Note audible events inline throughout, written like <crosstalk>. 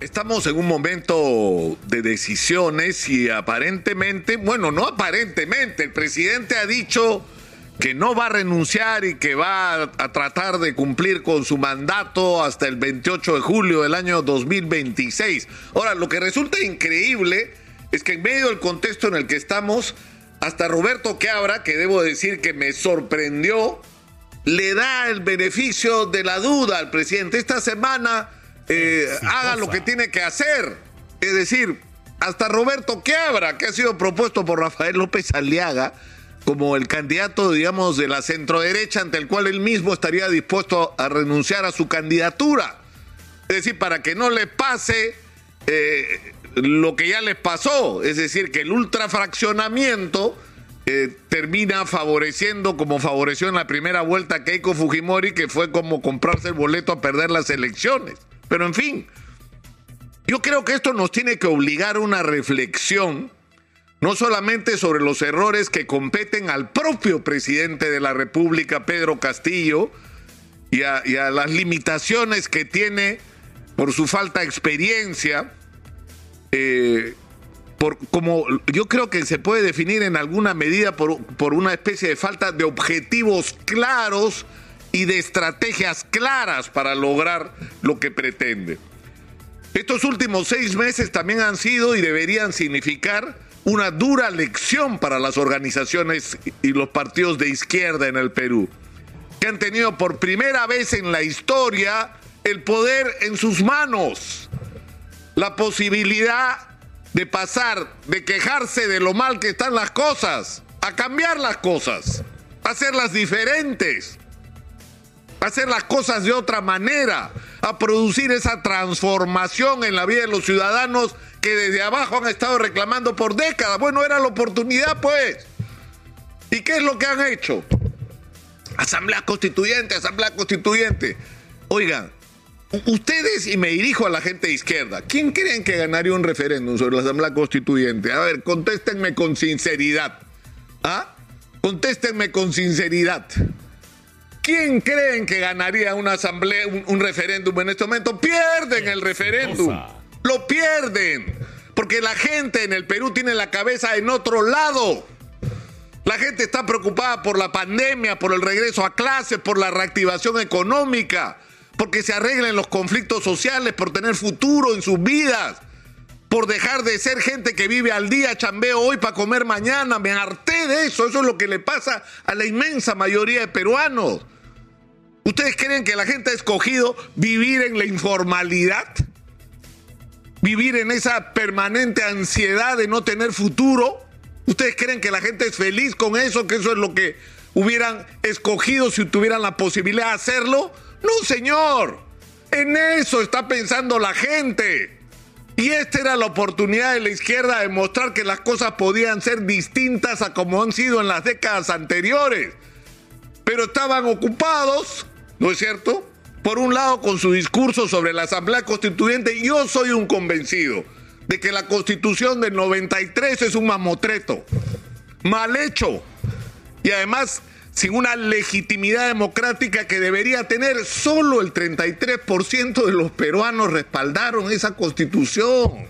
Estamos en un momento de decisiones y aparentemente, bueno, no aparentemente, el presidente ha dicho que no va a renunciar y que va a tratar de cumplir con su mandato hasta el 28 de julio del año 2026. Ahora, lo que resulta increíble es que en medio del contexto en el que estamos, hasta Roberto Cabra, que debo decir que me sorprendió, le da el beneficio de la duda al presidente. Esta semana eh, haga lo que tiene que hacer. Es decir, hasta Roberto Quiabra, que ha sido propuesto por Rafael López Aliaga como el candidato, digamos, de la centroderecha ante el cual él mismo estaría dispuesto a renunciar a su candidatura. Es decir, para que no le pase eh, lo que ya les pasó, es decir, que el ultrafraccionamiento eh, termina favoreciendo como favoreció en la primera vuelta a Keiko Fujimori, que fue como comprarse el boleto a perder las elecciones. Pero en fin, yo creo que esto nos tiene que obligar a una reflexión, no solamente sobre los errores que competen al propio presidente de la República, Pedro Castillo, y a, las limitaciones que tiene por su falta de experiencia, eh, por, como yo creo que se puede definir en alguna medida por, por una especie de falta de objetivos claros y de estrategias claras para lograr lo que pretende. Estos últimos seis meses también han sido y deberían significar una dura lección para las organizaciones y los partidos de izquierda en el Perú, que han tenido por primera vez en la historia el poder en sus manos, la posibilidad de pasar, de quejarse de lo mal que están las cosas, a cambiar las cosas, a hacerlas diferentes hacer las cosas de otra manera, a producir esa transformación en la vida de los ciudadanos que desde abajo han estado reclamando por décadas. Bueno, era la oportunidad, pues. ¿Y qué es lo que han hecho? Asamblea constituyente, asamblea constituyente. Oigan, ustedes, y me dirijo a la gente de izquierda, ¿quién creen que ganaría un referéndum sobre la asamblea constituyente? A ver, contéstenme con sinceridad. ¿Ah? Contéstenme con sinceridad. ¿Quién creen que ganaría una asamblea, un, referéndum en este momento? Pierden el referéndum. Lo pierden. Porque la gente en el Perú tiene la cabeza en otro lado. La gente está preocupada por la pandemia, por el regreso a clases, por la reactivación económica, porque se arreglen los conflictos sociales, por tener futuro en sus vidas, por dejar de ser gente que vive al día, chambeo hoy para comer mañana. Me harté de eso. Eso es lo que le pasa a la inmensa mayoría de peruanos. ¿Ustedes creen que la gente ha escogido vivir en la informalidad? ¿Vivir en esa permanente ansiedad de no tener futuro? ¿Ustedes creen que la gente es feliz con eso? ¿Que eso es lo que hubieran escogido si tuvieran la posibilidad de hacerlo? No, señor. En eso está pensando la gente. Y esta era la oportunidad de la izquierda de mostrar que las cosas podían ser distintas a como han sido en las décadas anteriores. Pero estaban ocupados ¿no es cierto? Por un lado, con su discurso sobre la Asamblea Constituyente, yo soy un convencido de que la Constitución del 93 es un mamotreto, mal hecho, y además sin una legitimidad democrática que debería tener, solo el 33% de los peruanos respaldaron esa Constitución.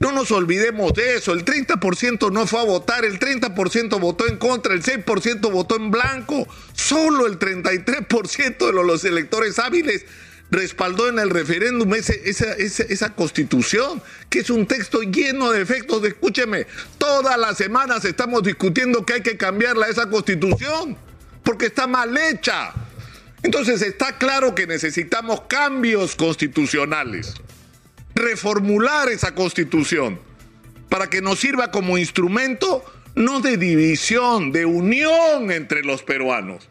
No nos olvidemos de eso. El 30% no fue a votar, el 30% votó en contra, el 6% votó en blanco. Solo el 33% de los electores hábiles respaldó en el referéndum esa, constitución, que es un texto lleno de efectos. Escúcheme, todas las semanas estamos discutiendo que hay que cambiarla esa constitución, porque está mal hecha. Entonces está claro que necesitamos cambios constitucionales reformular esa constitución para que nos sirva como instrumento no de división, de unión entre los peruanos,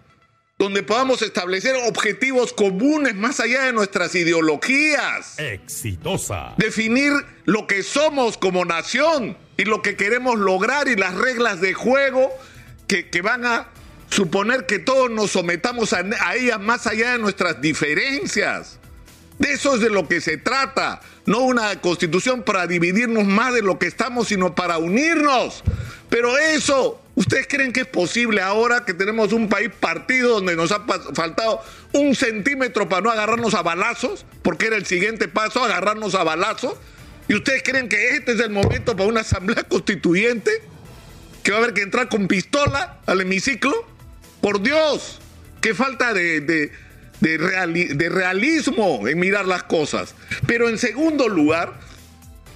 donde podamos establecer objetivos comunes más allá de nuestras ideologías. Exitosa. Definir lo que somos como nación y lo que queremos lograr y las reglas de juego que, van a suponer que todos nos sometamos a, a ellas más allá de nuestras diferencias. De eso es de lo que se trata. No una constitución para dividirnos más de lo que estamos, sino para unirnos. Pero eso, ¿ustedes creen que es posible ahora que tenemos un país partido donde nos ha faltado un centímetro para no agarrarnos a balazos, porque era el siguiente paso, agarrarnos a balazos. ¿Y ustedes creen que este es el momento para una asamblea constituyente? ¿Que va a haber que entrar con pistola al hemiciclo? Por Dios, qué falta de, de, realismo en mirar las cosas. Pero en segundo lugar,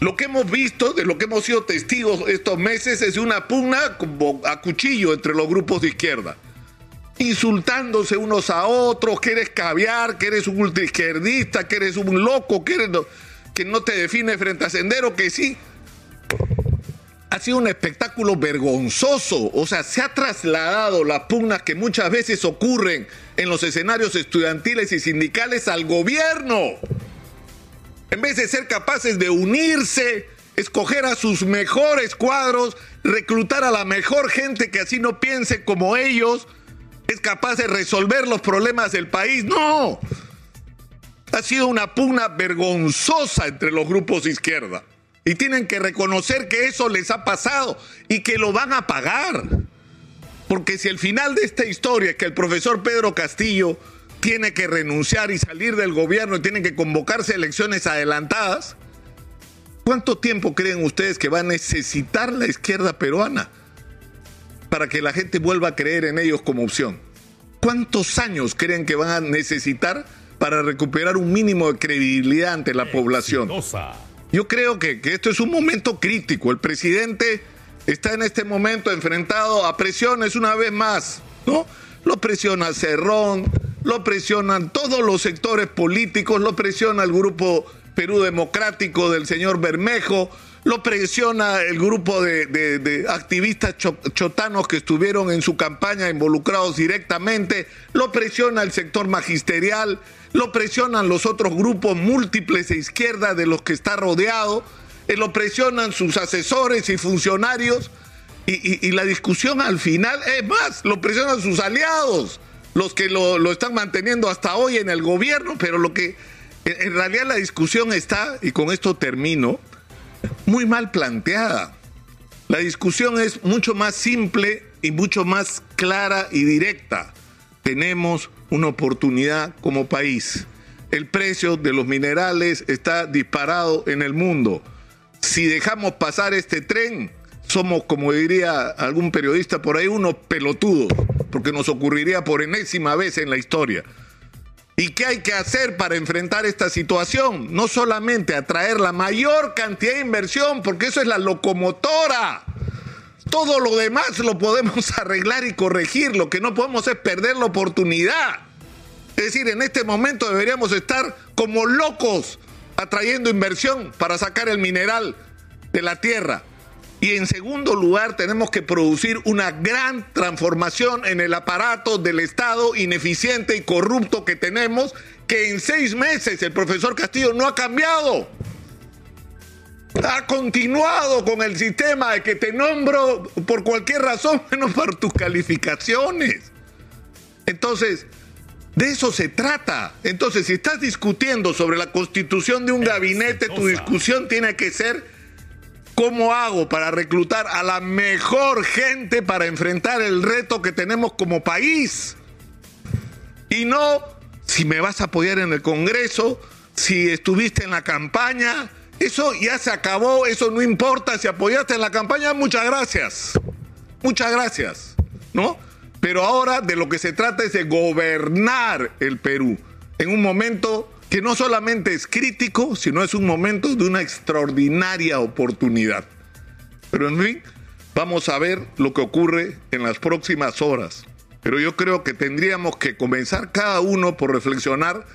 lo que hemos visto, de lo que hemos sido testigos estos meses, es una pugna a cuchillo entre los grupos de izquierda. Insultándose unos a otros, que eres caviar, que eres un ultraizquierdista, que eres un loco, que, eres, que no te define frente a Sendero, que sí. Ha sido un espectáculo vergonzoso. O sea, se ha trasladado las pugnas que muchas veces ocurren en los escenarios estudiantiles y sindicales al gobierno. En vez de ser capaces de unirse, escoger a sus mejores cuadros, reclutar a la mejor gente que así no piense como ellos, es capaz de resolver los problemas del país. No. Ha sido una pugna vergonzosa entre los grupos de izquierda. Y tienen que reconocer que eso les ha pasado y que lo van a pagar. Porque si el final de esta historia es que el profesor Pedro Castillo tiene que renunciar y salir del gobierno y tienen que convocarse elecciones adelantadas, ¿cuánto tiempo creen ustedes que va a necesitar la izquierda peruana para que la gente vuelva a creer en ellos como opción? ¿Cuántos años creen que van a necesitar para recuperar un mínimo de credibilidad ante la población? Yo creo que, que esto es un momento crítico. El presidente está en este momento enfrentado a presiones una vez más, ¿no? Lo presiona Cerrón, lo presionan todos los sectores políticos, lo presiona el grupo Perú Democrático del señor Bermejo, lo presiona el grupo de, activistas chotanos que estuvieron en su campaña involucrados directamente, lo presiona el sector magisterial, lo presionan los otros grupos múltiples de izquierda de los que está rodeado, eh, lo presionan sus asesores y funcionarios, y, y la discusión al final, es más, lo presionan sus aliados los que lo, están manteniendo hasta hoy en el gobierno, pero lo que en realidad la discusión está, y con esto termino, muy mal planteada. La discusión es mucho más simple y mucho más clara y directa. Tenemos una oportunidad como país. El precio de los minerales está disparado en el mundo. Si dejamos pasar este tren, somos, como diría algún periodista por ahí, unos pelotudos porque nos ocurriría por enésima vez en la historia. ¿Y qué hay que hacer para enfrentar esta situación? No solamente atraer la mayor cantidad de inversión, porque eso es la locomotora. Todo lo demás lo podemos <laughs> arreglar y corregir. Lo que no podemos es perder la oportunidad. Es decir, en este momento deberíamos estar como locos atrayendo inversión para sacar el mineral de la tierra. Y en segundo lugar, tenemos que producir una gran transformación en el aparato del Estado ineficiente y corrupto que tenemos, que en seis meses el profesor Castillo no ha cambiado. Ha continuado con el sistema de que te nombro por cualquier razón, <laughs> menos por tus calificaciones. Entonces, de eso se trata. Entonces, si estás discutiendo sobre la constitución de un gabinete, tu discusión tiene que ser ¿Cómo hago para reclutar a la mejor gente para enfrentar el reto que tenemos como país? Y no si me vas a apoyar en el Congreso, si estuviste en la campaña, eso ya se acabó, eso no importa, si apoyaste en la campaña, muchas gracias. Muchas gracias, ¿no? Pero ahora de lo que se trata es de gobernar el Perú en un momento que no solamente es crítico, sino es un momento de una extraordinaria oportunidad. Pero en fin, vamos a ver lo que ocurre en las próximas horas. Pero yo creo que tendríamos que comenzar cada uno por reflexionar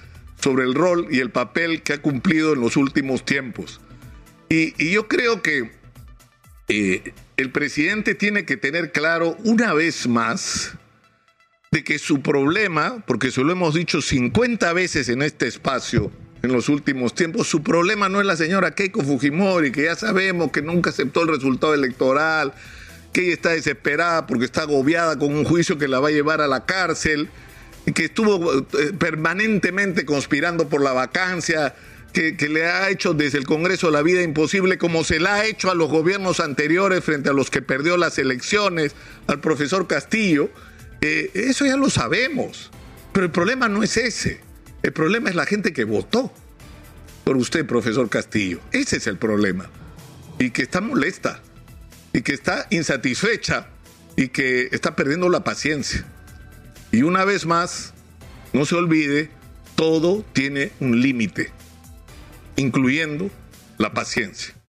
sobre el rol y el papel que ha cumplido en los últimos tiempos. Y, yo creo que eh, el presidente tiene que tener claro una vez más de que su problema, porque se lo hemos dicho 50 veces en este espacio en los últimos tiempos, su problema no es la señora Keiko Fujimori, que ya sabemos que nunca aceptó el resultado electoral, que ella está desesperada porque está agobiada con un juicio que la va a llevar a la cárcel, que estuvo eh, permanentemente conspirando por la vacancia, que, que, le ha hecho desde el Congreso la vida imposible, como se la ha hecho a los gobiernos anteriores frente a los que perdió las elecciones, al profesor Castillo, eh, eso ya lo sabemos. Pero el problema no es ese. El problema es la gente que votó por usted, profesor Castillo. Ese es el problema. Y que está molesta, y que está insatisfecha, y que está perdiendo la paciencia. Y una vez más, no se olvide, todo tiene un límite, incluyendo la paciencia.